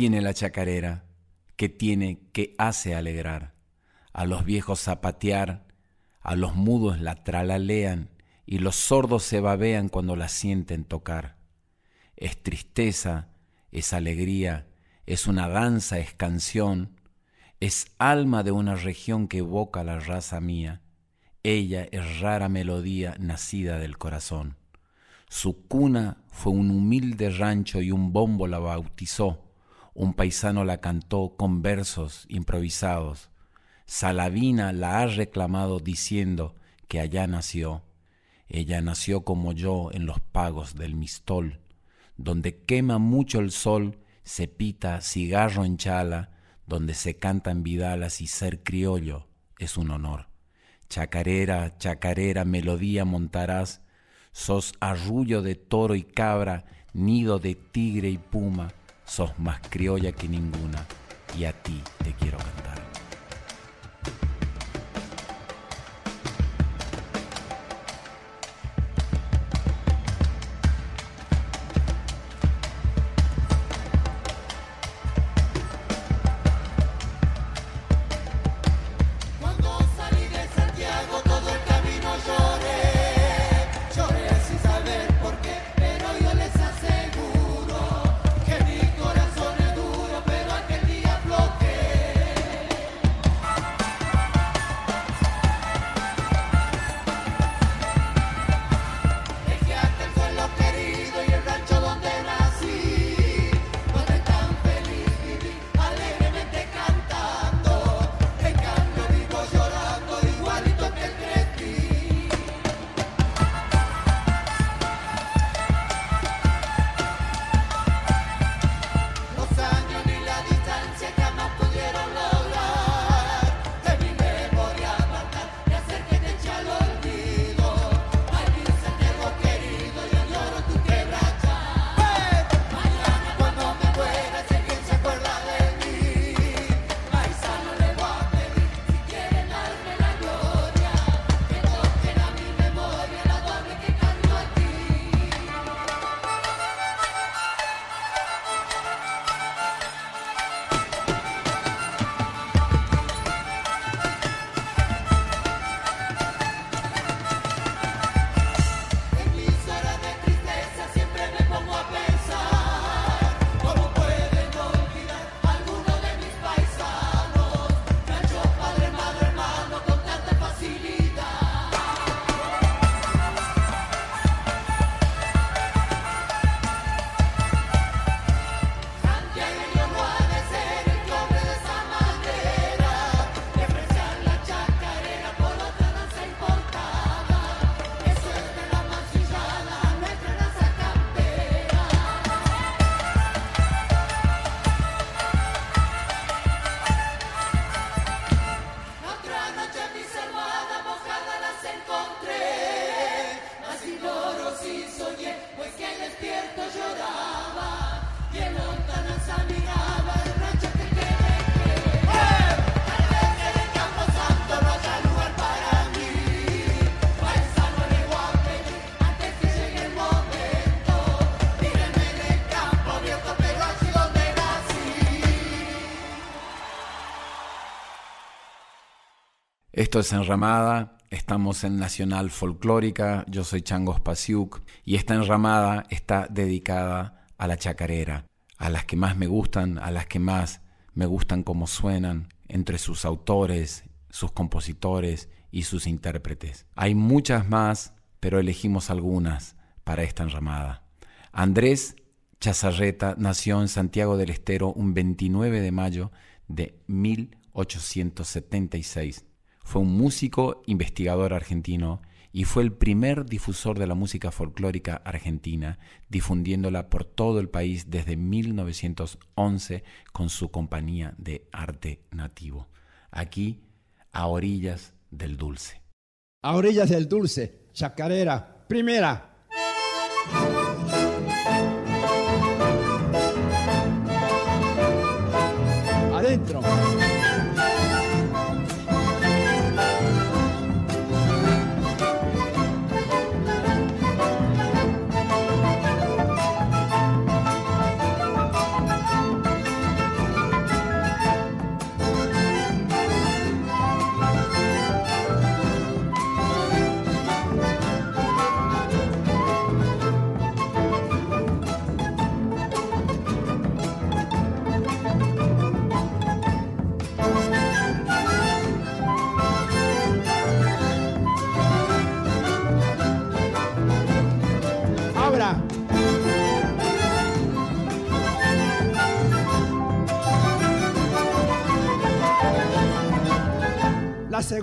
Tiene la chacarera? ¿Qué tiene que hace alegrar? A los viejos zapatear, a los mudos la tralalean y los sordos se babean cuando la sienten tocar. Es tristeza, es alegría, es una danza, es canción, es alma de una región que evoca la raza mía. Ella es rara melodía nacida del corazón. Su cuna fue un humilde rancho y un bombo la bautizó un paisano la cantó con versos improvisados. Saladina la ha reclamado diciendo que allá nació. Ella nació como yo en los pagos del Mistol, donde quema mucho el sol, se pita cigarro en chala, donde se cantan vidalas y ser criollo es un honor. Chacarera, chacarera, melodía montarás, sos arrullo de toro y cabra, nido de tigre y puma, sos más criolla que ninguna y a ti te quiero cantar. Esto es Enramada, estamos en Nacional Folclórica, yo soy Changos Pasiuk y esta enramada está dedicada a la chacarera, a las que más me gustan, a las que más me gustan como suenan, entre sus autores, sus compositores y sus intérpretes. Hay muchas más, pero elegimos algunas para esta enramada. Andrés Chazarreta nació en Santiago del Estero un 29 de mayo de 1876 fue un músico investigador argentino y fue el primer difusor de la música folclórica argentina, difundiéndola por todo el país desde 1911 con su compañía de arte nativo. Aquí, a orillas del dulce. A orillas del dulce, chacarera, primera.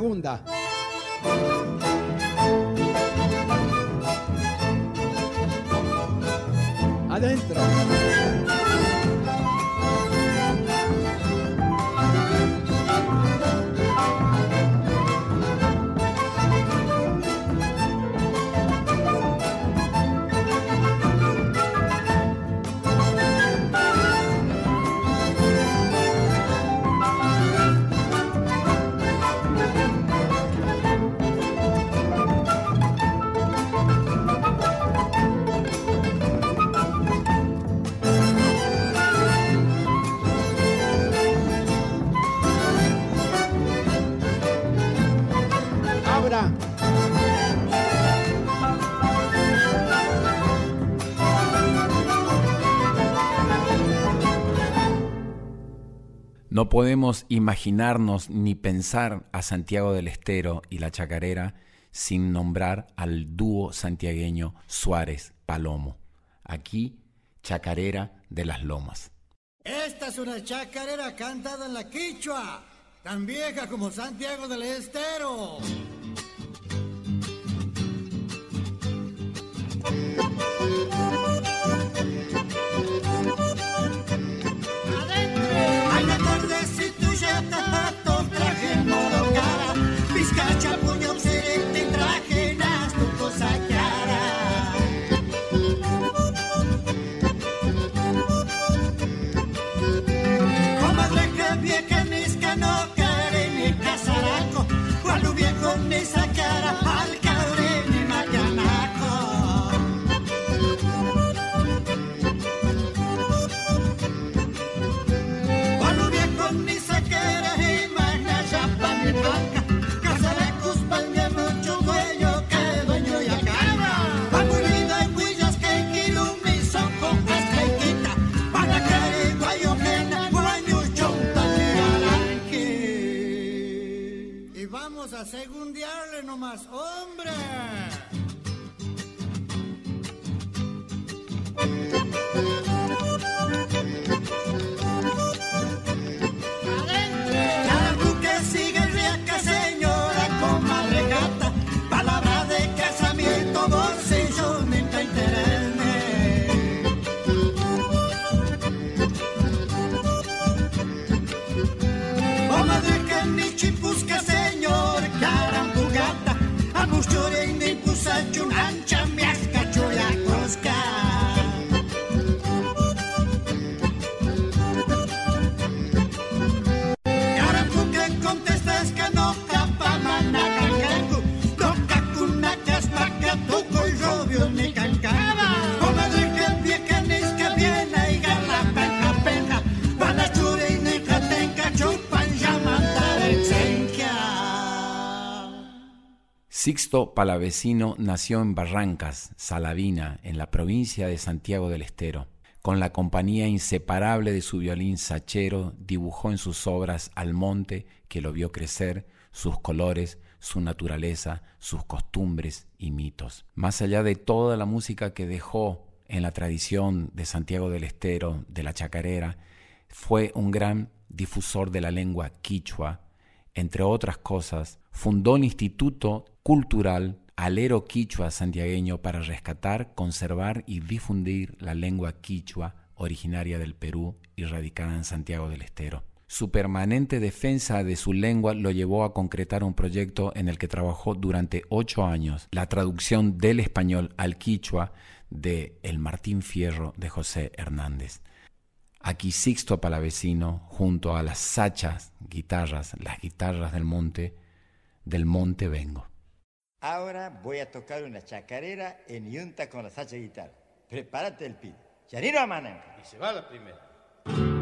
Segunda. podemos imaginarnos ni pensar a Santiago del Estero y la Chacarera sin nombrar al dúo santiagueño Suárez Palomo. Aquí, Chacarera de las Lomas. Esta es una chacarera cantada en la quichua, tan vieja como Santiago del Estero. aseguro. Sixto Palavecino nació en Barrancas, Salavina, en la provincia de Santiago del Estero. Con la compañía inseparable de su violín sachero, dibujó en sus obras al monte que lo vio crecer, sus colores, su naturaleza, sus costumbres y mitos. Más allá de toda la música que dejó en la tradición de Santiago del Estero, de la chacarera, fue un gran difusor de la lengua quichua. Entre otras cosas, fundó un instituto cultural alero quichua santiagueño para rescatar, conservar y difundir la lengua quichua originaria del Perú y radicada en Santiago del Estero. Su permanente defensa de su lengua lo llevó a concretar un proyecto en el que trabajó durante ocho años, la traducción del español al quichua de El Martín Fierro de José Hernández. Aquí Sixto Palavecino, junto a las sachas, guitarras, las guitarras del monte, del monte vengo. Ahora voy a tocar una chacarera en yunta con la sacha guitarra. Prepárate el pin. Yaniro Amananca. Y se va la primera.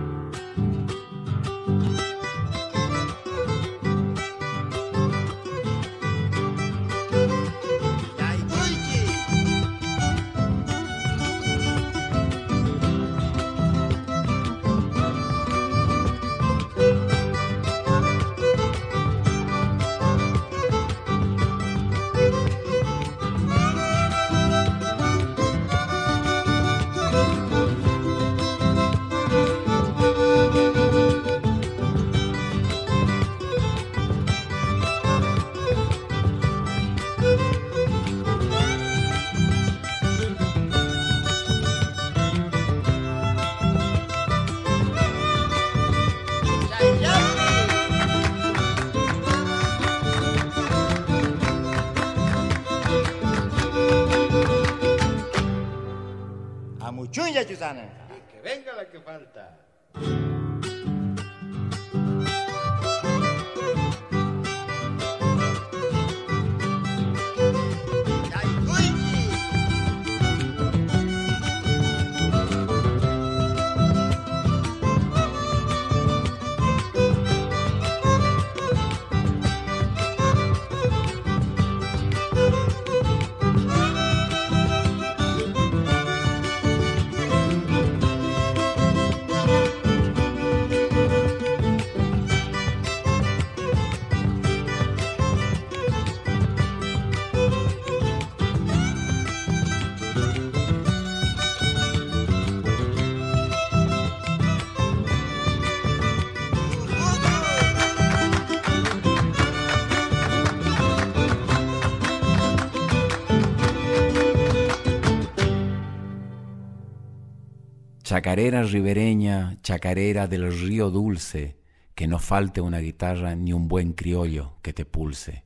Chacarera ribereña, chacarera del río dulce, que no falte una guitarra ni un buen criollo que te pulse.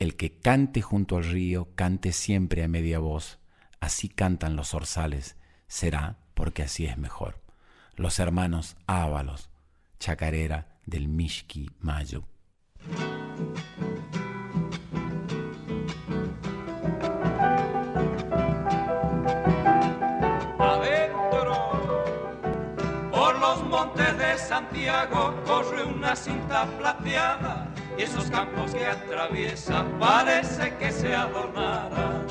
El que cante junto al río, cante siempre a media voz. Así cantan los orzales, será porque así es mejor. Los hermanos Ábalos, chacarera del Mishki Mayo. Corre una cinta plateada y esos campos que atraviesa parece que se adornara.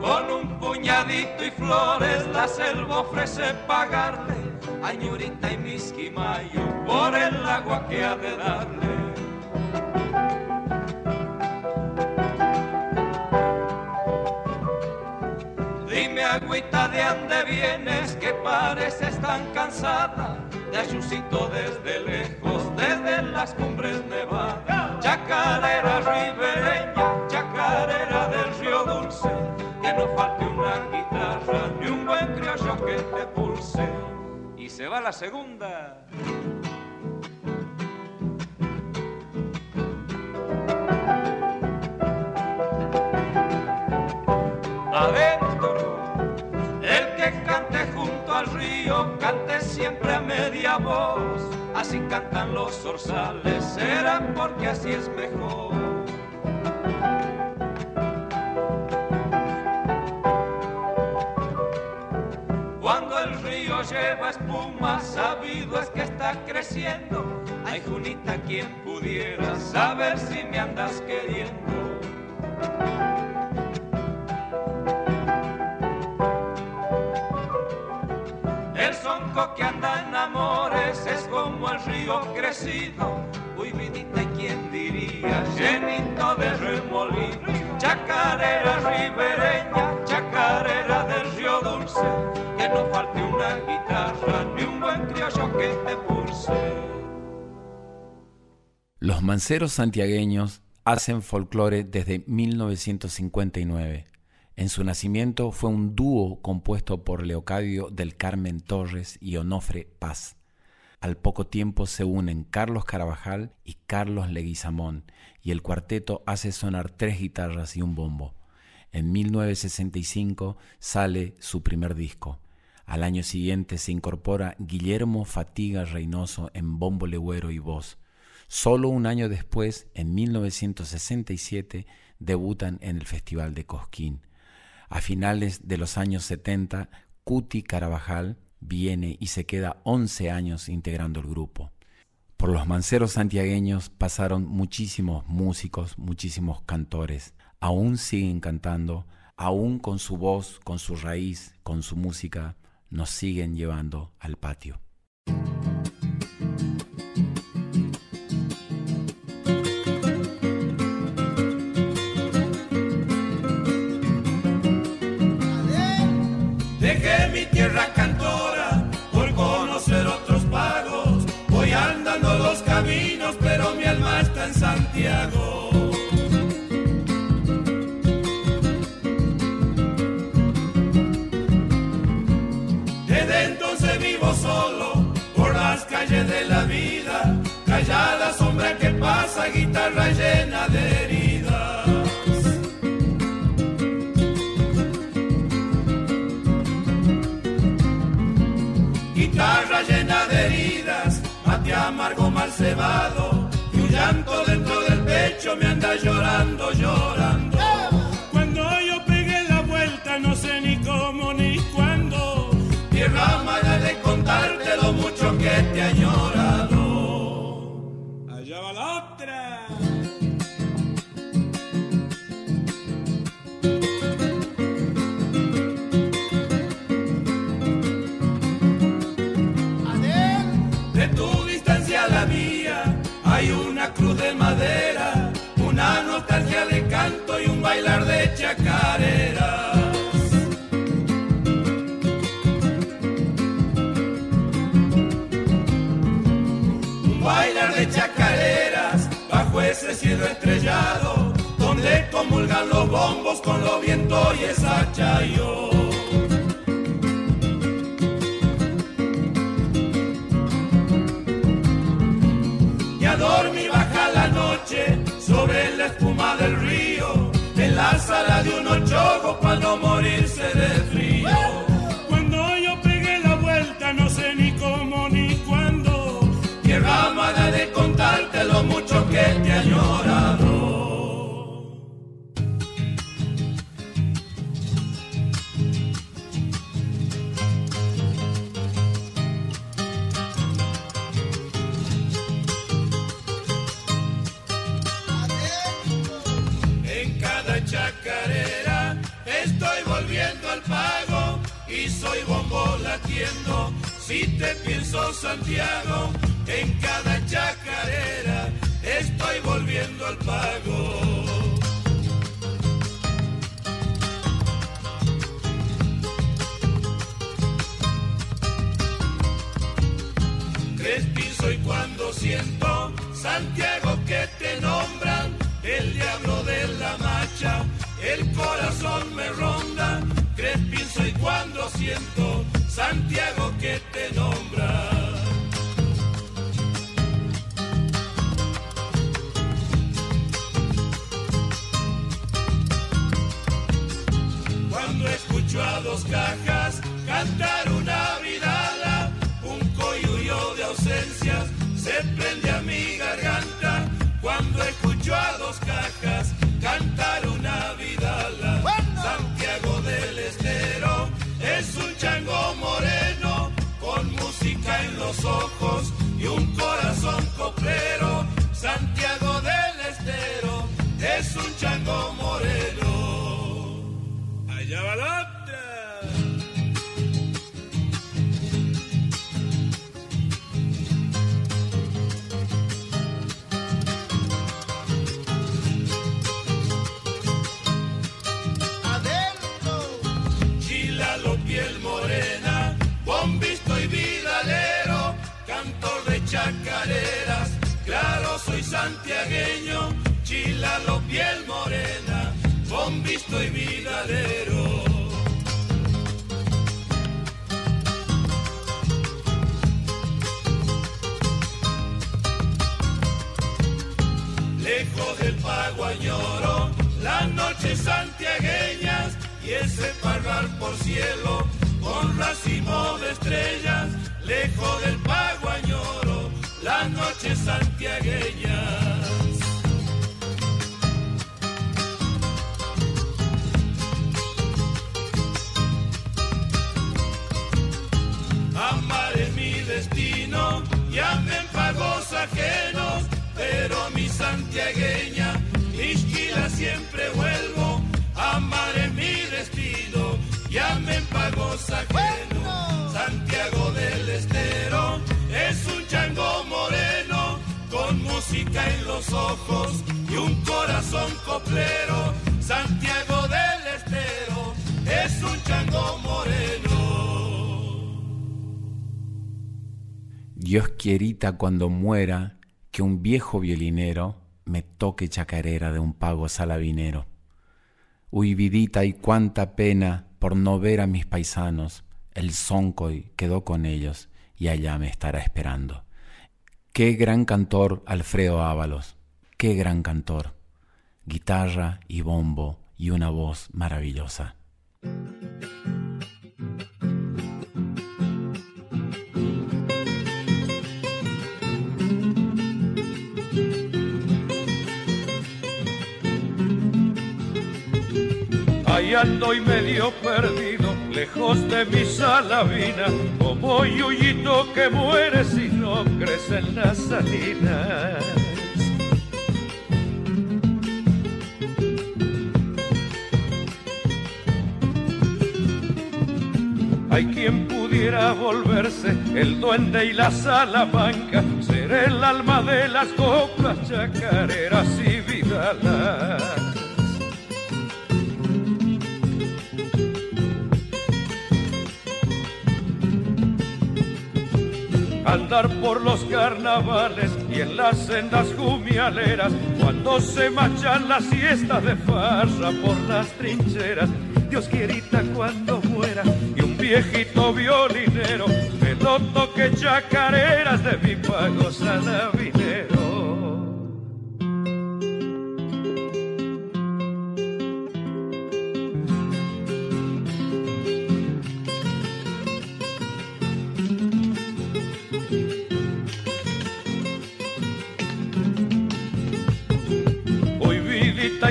Con un puñadito y flores la selva ofrece pagarle a Ñurita y Misquimayo por el agua que ha de darle. Agüita de ande vienes que pareces tan cansada de ayucito desde lejos, desde las cumbres nevadas. Chacarera ribereña, chacarera del río dulce, que no falte una guitarra ni un buen criollo que te pulse. Y se va la segunda. Los zorzales, será porque así es mejor. Cuando el río lleva espuma, sabido es que está creciendo. Ay, Junita, quien pudiera saber si me andas queriendo. El sonco que anda río crecido. Uy, vidita, ¿quién diría? Llenito de remolino, chacarera ribereña, chacarera del río dulce. Que no falte una guitarra ni un buen criollo que te pulse. Los manceros santiagueños hacen folclore desde 1959. En su nacimiento fue un dúo compuesto por Leocadio del Carmen Torres y Onofre Paz. Al poco tiempo se unen Carlos Carabajal y Carlos Leguizamón, y el cuarteto hace sonar tres guitarras y un bombo. En 1965 sale su primer disco. Al año siguiente se incorpora Guillermo Fatiga Reynoso en bombo legüero y voz. Solo un año después, en 1967, debutan en el Festival de Cosquín. A finales de los años 70, Cuti Carabajal viene y se queda 11 años integrando el grupo. Por los manceros santiagueños pasaron muchísimos músicos, muchísimos cantores. Aún siguen cantando, aún con su voz, con su raíz, con su música, nos siguen llevando al patio. Callada sombra que pasa, guitarra llena de heridas. guitarra llena de heridas, mate amargo mal cebado, y un llanto dentro del pecho me anda llorando, llorando. Cuando yo pegué la vuelta, no sé ni cómo ni cuándo, tierra mala de contarte lo mucho que te. Allá va Santiago del Estero es un chango moreno. Dios quierita cuando muera que un viejo violinero me toque chacarera de un pago salabinero. Uy, vidita, y cuánta pena por no ver a mis paisanos. El soncoy quedó con ellos y allá me estará esperando. Qué gran cantor Alfredo Ábalos, qué gran cantor. Guitarra y bombo y una voz maravillosa. Ando y medio perdido, lejos de mi salavina, como yuyito que muere si no crecen las salinas. Hay quien pudiera volverse el duende y la salamanca, ser el alma de las coplas chacareras y vidalas. andar por los carnavales y en las sendas jumialeras, cuando se marchan las siestas de farsa por las trincheras. Dios quierita cuando muera viejito violinero me lo toque chacareras de mi pago salavinero.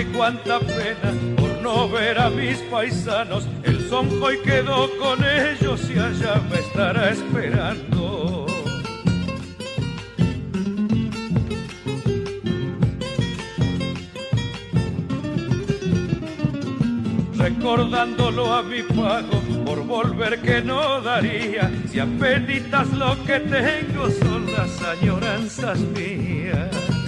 y cuánta pena por no ver a mis paisanos. El sonjo y quedó con ellos y allá me estará esperando. Recordándolo a mi pago por volver que no daría, si apenas lo que tengo son las añoranzas mías.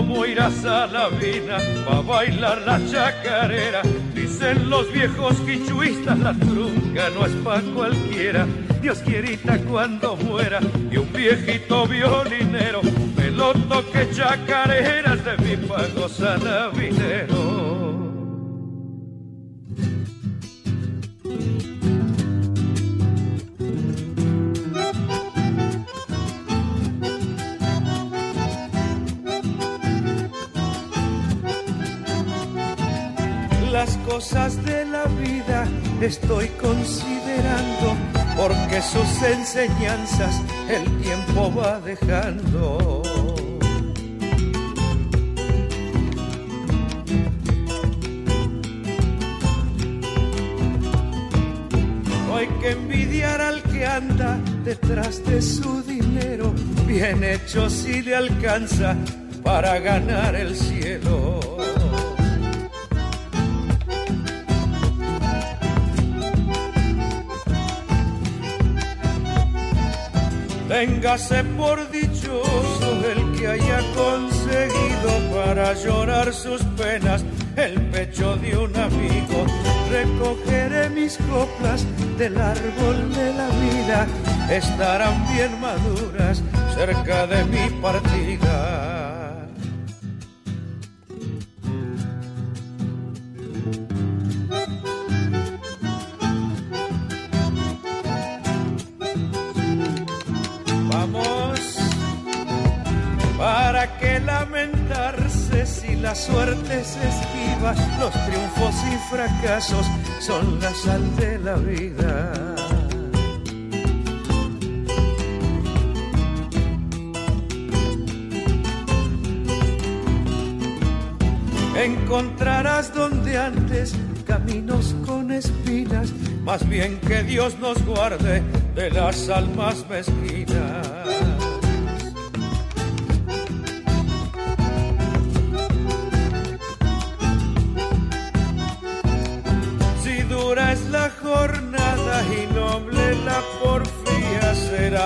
Como ir a Salavina pa' bailar la chacarera. Dicen los viejos quichuistas, la trunca no es pa' cualquiera. Dios quierita cuando muera y un viejito violinero me lo toque chacareras de mi pago salavinero. Cosas de la vida estoy considerando, porque sus enseñanzas el tiempo va dejando. No hay que envidiar al que anda detrás de su dinero, bien hecho si le alcanza para ganar el cielo. Téngase por dichoso el que haya conseguido para llorar sus penas el pecho de un amigo. Recogeré mis coplas del árbol de la vida estarán bien maduras cerca de mi partida. Lamentarse si la suerte se esquiva, los triunfos y fracasos son la sal de la vida. encontrarás donde antes caminos con espinas, más bien que Dios nos guarde de las almas mezquinas.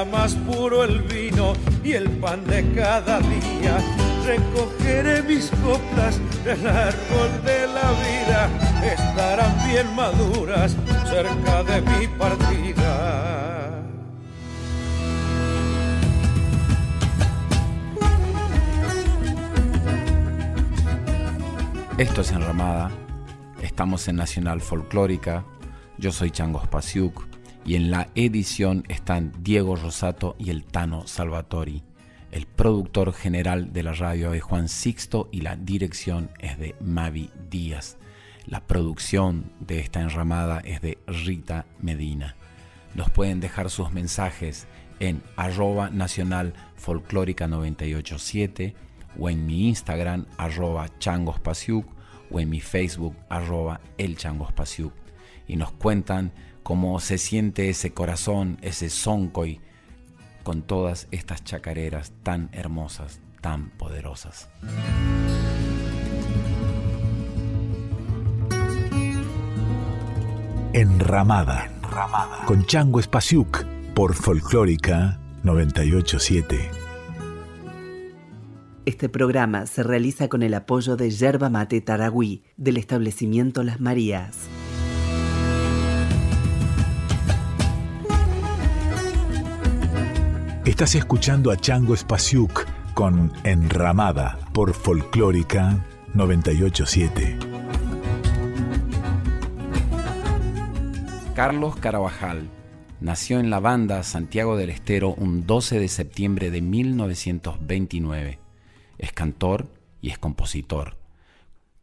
Más puro el vino y el pan de cada día. Recogeré mis coplas del árbol de la vida, estarán bien maduras cerca de mi partida. Esto es Enramada, estamos en Nacional Folclórica, yo soy Changos Pasiuk y en la edición están Diego Rosato y el Tano Salvatori. El productor general de la radio es Juan Sixto y la dirección es de Mavi Díaz. La producción de esta enramada es de Rita Medina. Nos pueden dejar sus mensajes en arroba nacional folclórica 987 o en mi Instagram arroba changospasiuk o en mi Facebook arroba el changospasiuk y nos cuentan cómo se siente ese corazón, ese soncoy con todas estas chacareras tan hermosas, tan poderosas. Enramada, Enramada. con Chango Espasiuk por Folclórica 987. Este programa se realiza con el apoyo de Yerba Mate Taragüí del establecimiento Las Marías. Estás escuchando a Chango Espasiuk con Enramada por Folclórica 987. Carlos Carabajal nació en la banda Santiago del Estero un 12 de septiembre de 1929. Es cantor y es compositor,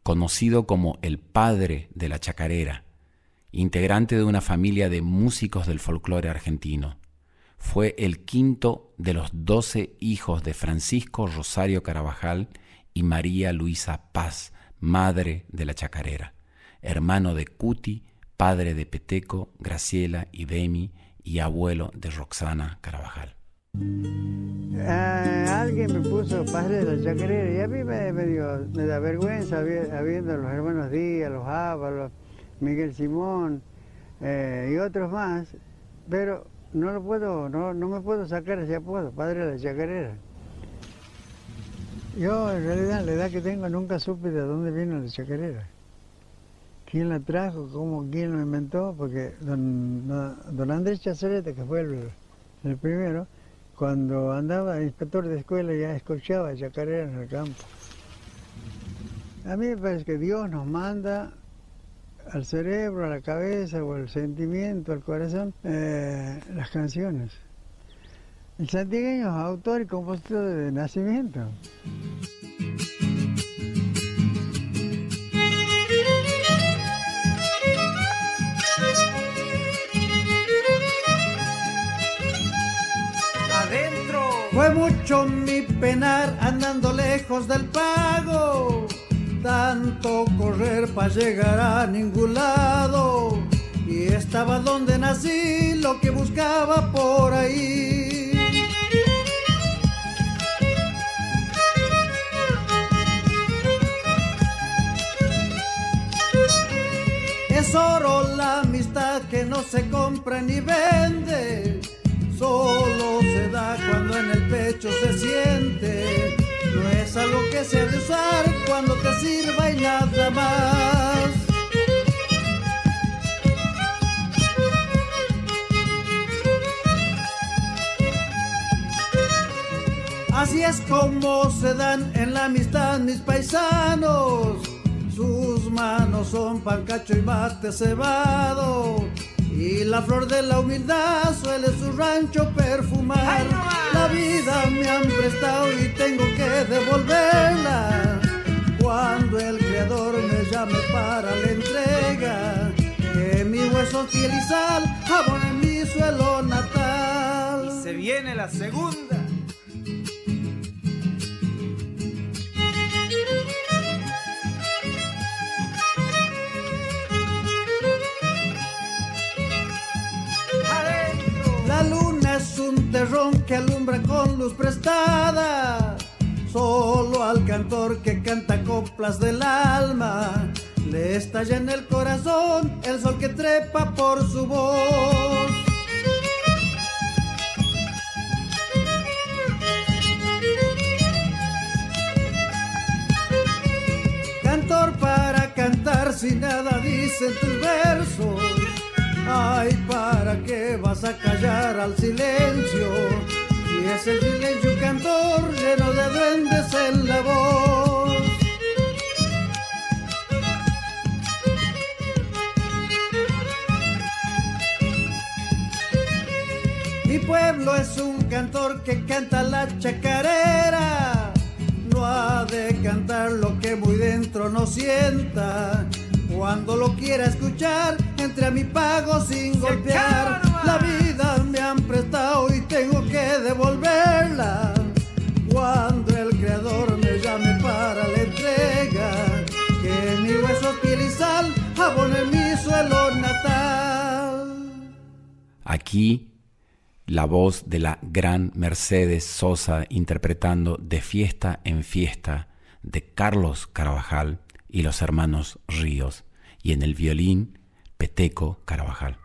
conocido como el padre de la chacarera, integrante de una familia de músicos del folclore argentino fue el quinto de los doce hijos de Francisco Rosario Carabajal y María Luisa Paz, madre de la chacarera, hermano de Cuti, padre de Peteco, Graciela y Demi y abuelo de Roxana Carabajal. Ah, alguien me puso padre de la chacarera y a mí me, da vergüenza habiendo los hermanos Díaz, los Ábalos, Miguel Simón eh, y otros más, pero no lo puedo, no, no me puedo sacar ese apodo, padre de la chacarera. Yo en realidad la edad que tengo nunca supe de dónde vino la chacarera. ¿Quién la trajo? ¿Cómo? ¿Quién lo inventó? Porque don, don Andrés Chazareta, que fue el, primero, cuando andaba inspector de escuela ya escuchaba chacarera en el campo. A mí me parece que Dios nos manda al cerebro, a la cabeza o al sentimiento, al corazón, eh, las canciones. El santiagueño es autor y compositor de nacimiento. Adentro. Fue mucho mi penar andando lejos del pago tanto correr para llegar a ningún lado. Y estaba donde nací, lo que buscaba por ahí. Es oro la amistad que no se compra ni vende, solo se da cuando en el pecho se siente no es algo que se ha de usar cuando te sirva y nada más. Así es como se dan en la amistad mis paisanos. Sus manos son pancacho y mate cebado y la flor de la humildad suele su rancho perfumar. La vida me han prestado y tengo que devolverla. Cuando el creador me llame para la entrega, que mi hueso piel y sal abonen mi suelo natal. Y se viene la segunda. Terrón que alumbra con luz prestada. Solo al cantor que canta coplas del alma le estalla en el corazón el sol que trepa por su voz. Cantor para cantar si nada dicen tus versos. Ay, ¿para qué vas a callar al silencio? Y es el silencio cantor lleno de duendes en la voz. Mi pueblo es un cantor que canta la chacarera. No ha de cantar lo que muy dentro no sienta. Cuando lo quiera escuchar, entre a mi pago sin golpear. La vida me han prestado y tengo que devolverla. Cuando el creador me llame para la entrega, que mi hueso, piel y sal abone mi suelo natal. Aquí la voz de la gran Mercedes Sosa interpretando De fiesta en fiesta de Carlos Carabajal y los hermanos Ríos, y en el violín Peteco Carabajal.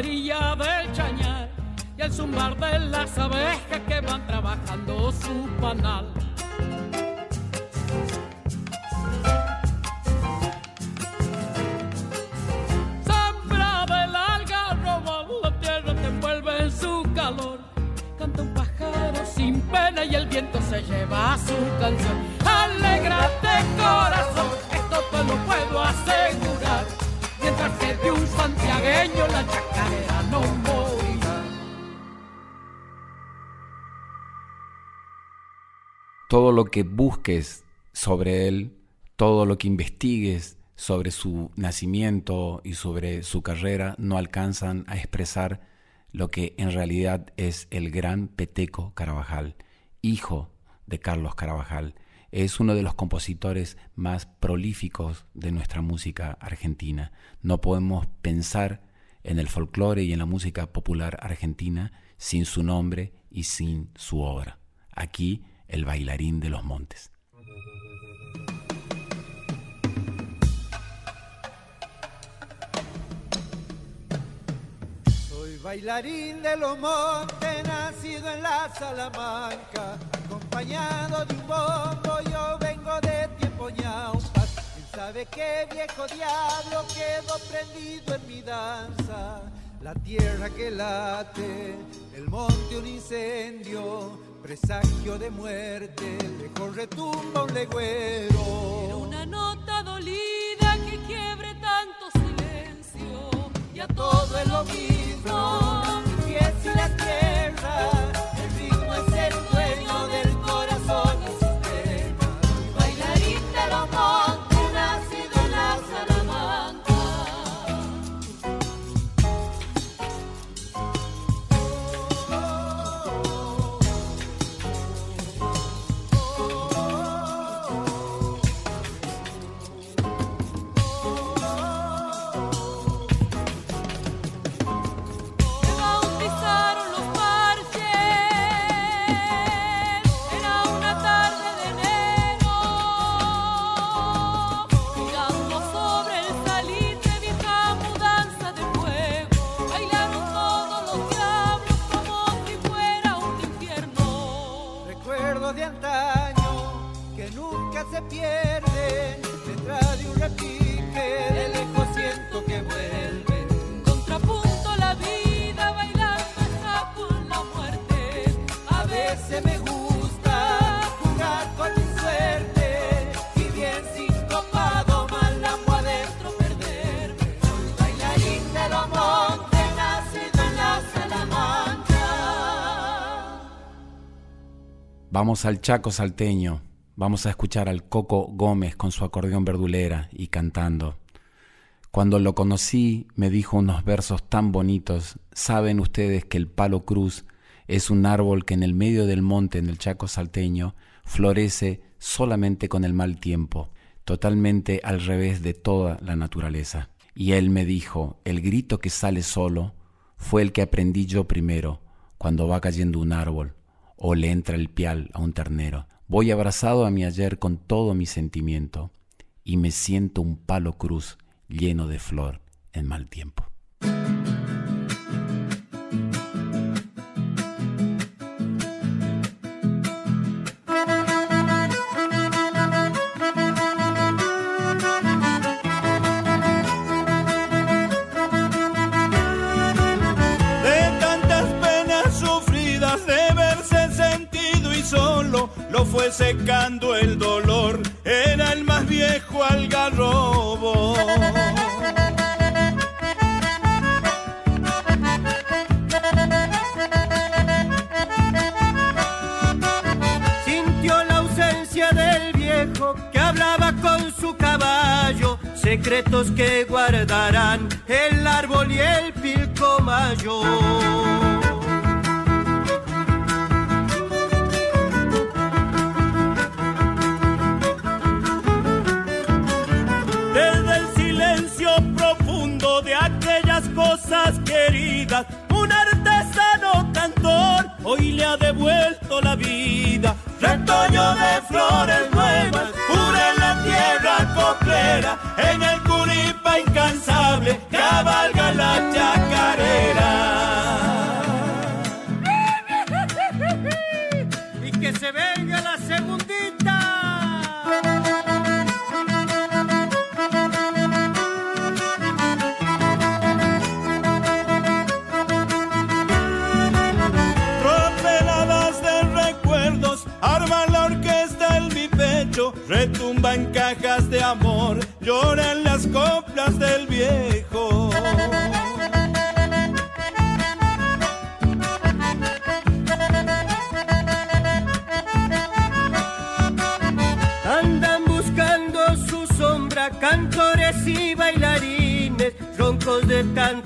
Flor amarilla del chañar y el zumbar de las abejas que van trabajando su panal. Sombra del algarrobo, la tierra te envuelve en su calor. Canta un pájaro sin pena y el viento se lleva su canción. Lo que busques sobre él, todo lo que investigues sobre su nacimiento y sobre su carrera, no alcanzan a expresar lo que en realidad es el gran Peteco Carabajal, hijo de Carlos Carabajal. Es uno de los compositores más prolíficos de nuestra música argentina. No podemos pensar en el folclore y en la música popular argentina sin su nombre y sin su obra. Aquí el bailarín de los montes. Soy bailarín de los montes, nacido en la Salamanca, acompañado de un bombo, yo vengo de tiempo ñaupa. ¿Quién sabe qué viejo diablo quedó prendido en mi danza? La tierra que late, el monte un incendio, presagio de muerte, lejos retumba un legüero. Era una nota dolida que quiebre tanto silencio y a todo es lo mismo, Vamos al Chaco salteño, vamos a escuchar al Coco Gómez con su acordeón verdulera y cantando. Cuando lo conocí me dijo unos versos tan bonitos, saben ustedes que el palo cruz es un árbol que en el medio del monte en el Chaco salteño florece solamente con el mal tiempo, totalmente al revés de toda la naturaleza. Y él me dijo, el grito que sale solo fue el que aprendí yo primero, cuando va cayendo un árbol o le entra el pial a un ternero. Voy abrazado a mi ayer con todo mi sentimiento y me siento un palo cruz lleno de flor en mal tiempo. Secando el dolor. Era el más viejo algarrobo. Sintió la ausencia del viejo que hablaba con su caballo, secretos que guardarán el árbol y el pilcomayo. Hoy le ha devuelto la vida. Retoño de flores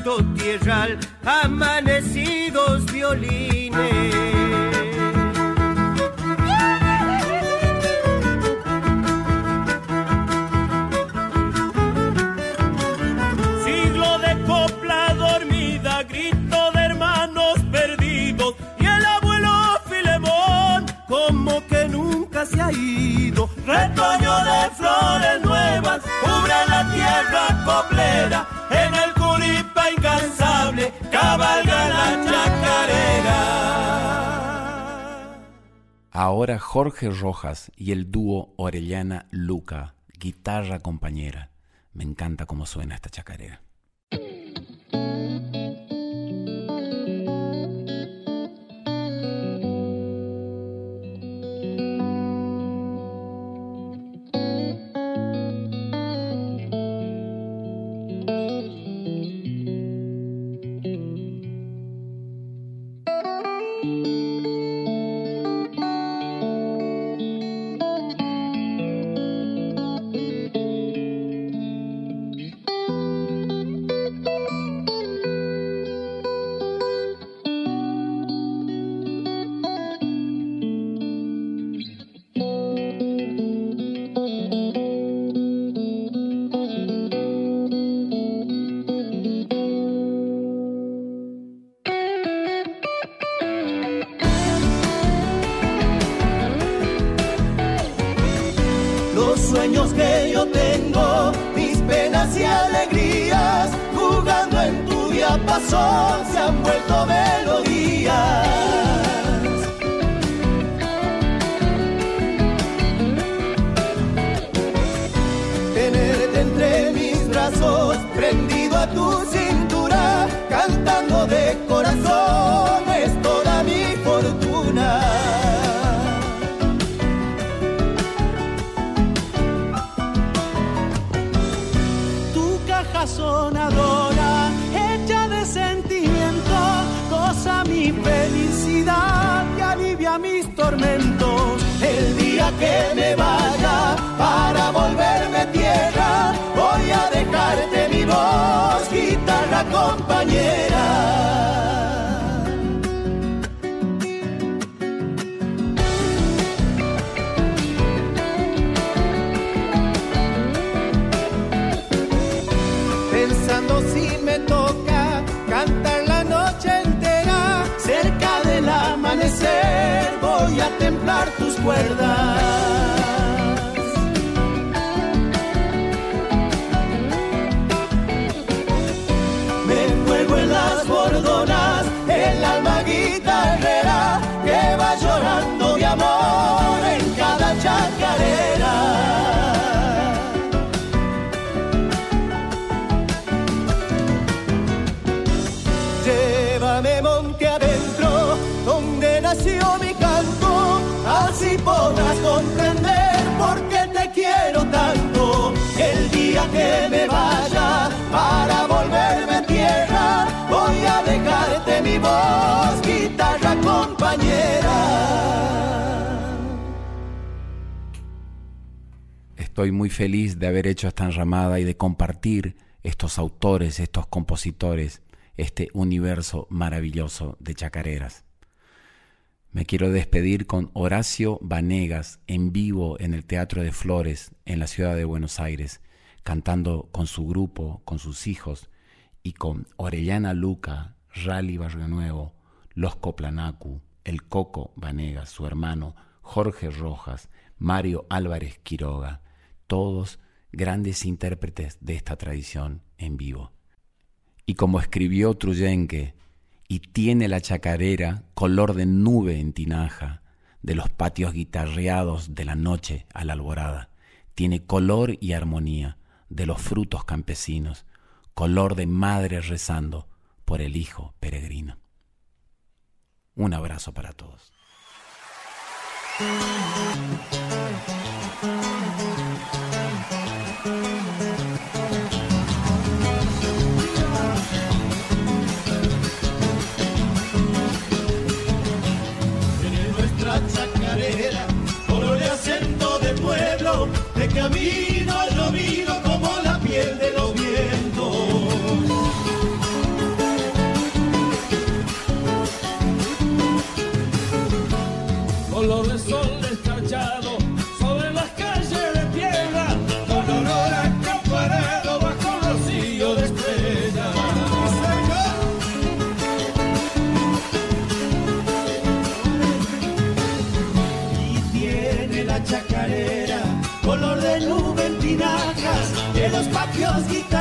tierral, amanecidos Ahora Jorge Rojas y el dúo Orellana Luca, guitarra compañera. Me encanta cómo suena esta chacarera. templar tus cuerdas. Me juego en las bordonas, el alma guitarrera que va llorando de amor en cada chacarera. Estoy muy feliz de haber hecho esta enramada y de compartir estos autores, estos compositores, este universo maravilloso de chacareras. Me quiero despedir con Horacio Vanegas en vivo en el Teatro de Flores en la ciudad de Buenos Aires, cantando con su grupo, con sus hijos y con Orellana Luca, Rally Barrio Nuevo, Los Coplanacu, el Coco Vanegas, su hermano, Jorge Rojas, Mario Álvarez Quiroga todos grandes intérpretes de esta tradición en vivo. Y como escribió Truyenque, y tiene la chacarera color de nube en tinaja, de los patios guitarreados de la noche a la alborada, tiene color y armonía de los frutos campesinos, color de madre rezando por el hijo peregrino. Un abrazo para todos.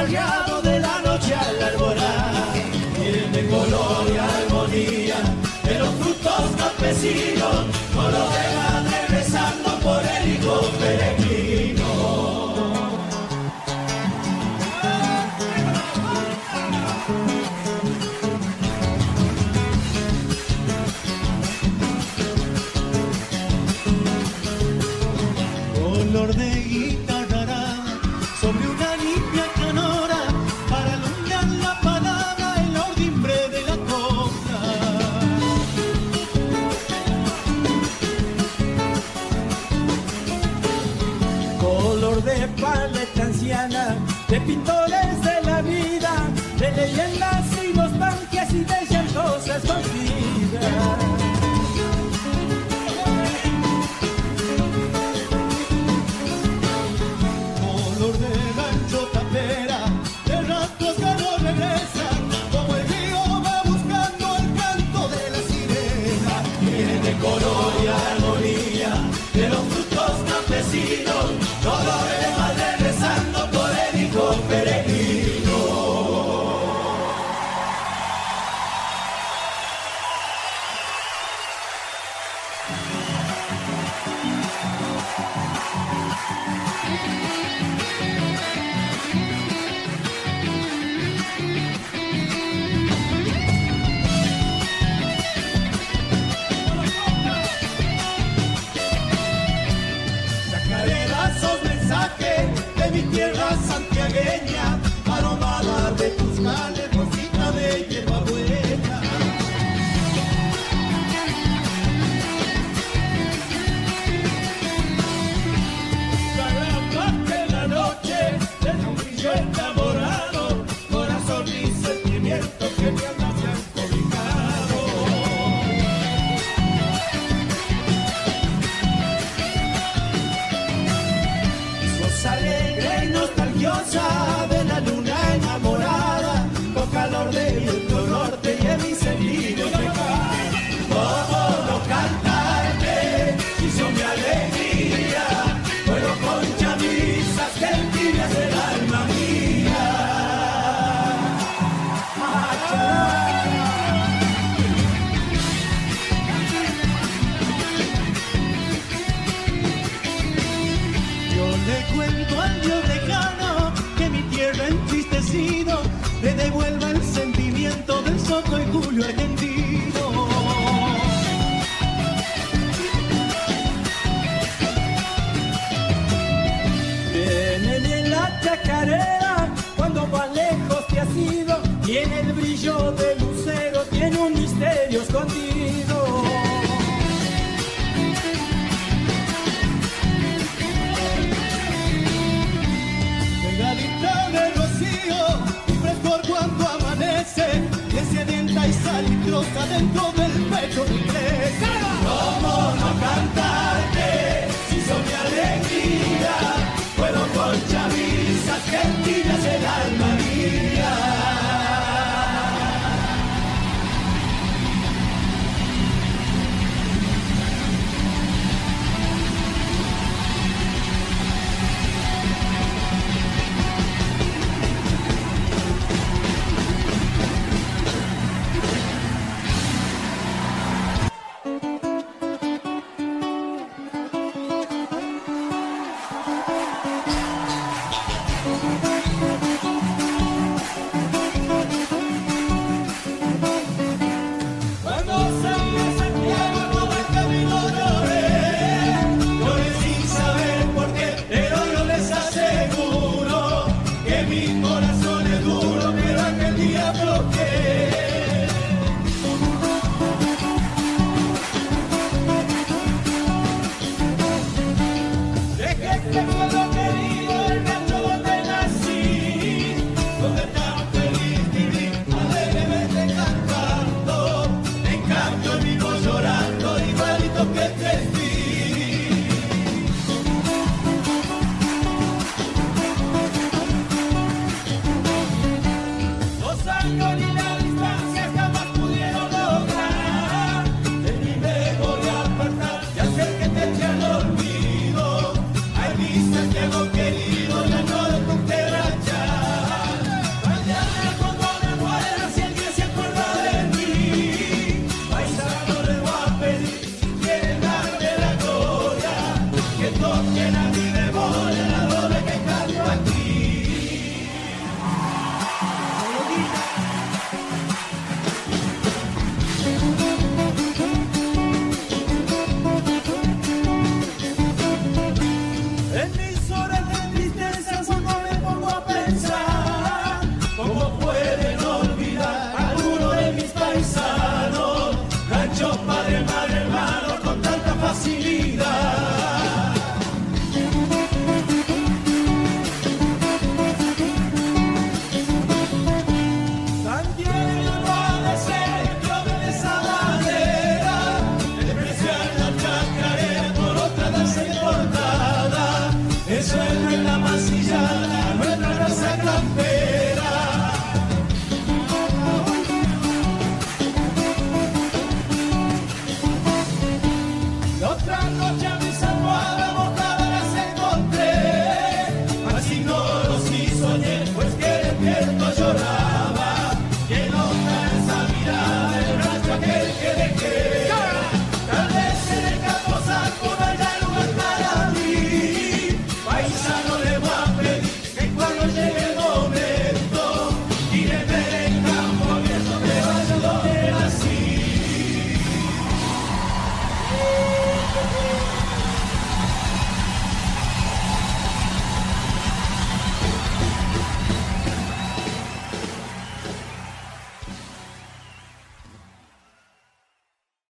cargado de la noche al alborada, tiene color y armonía de los frutos campesinos, color de la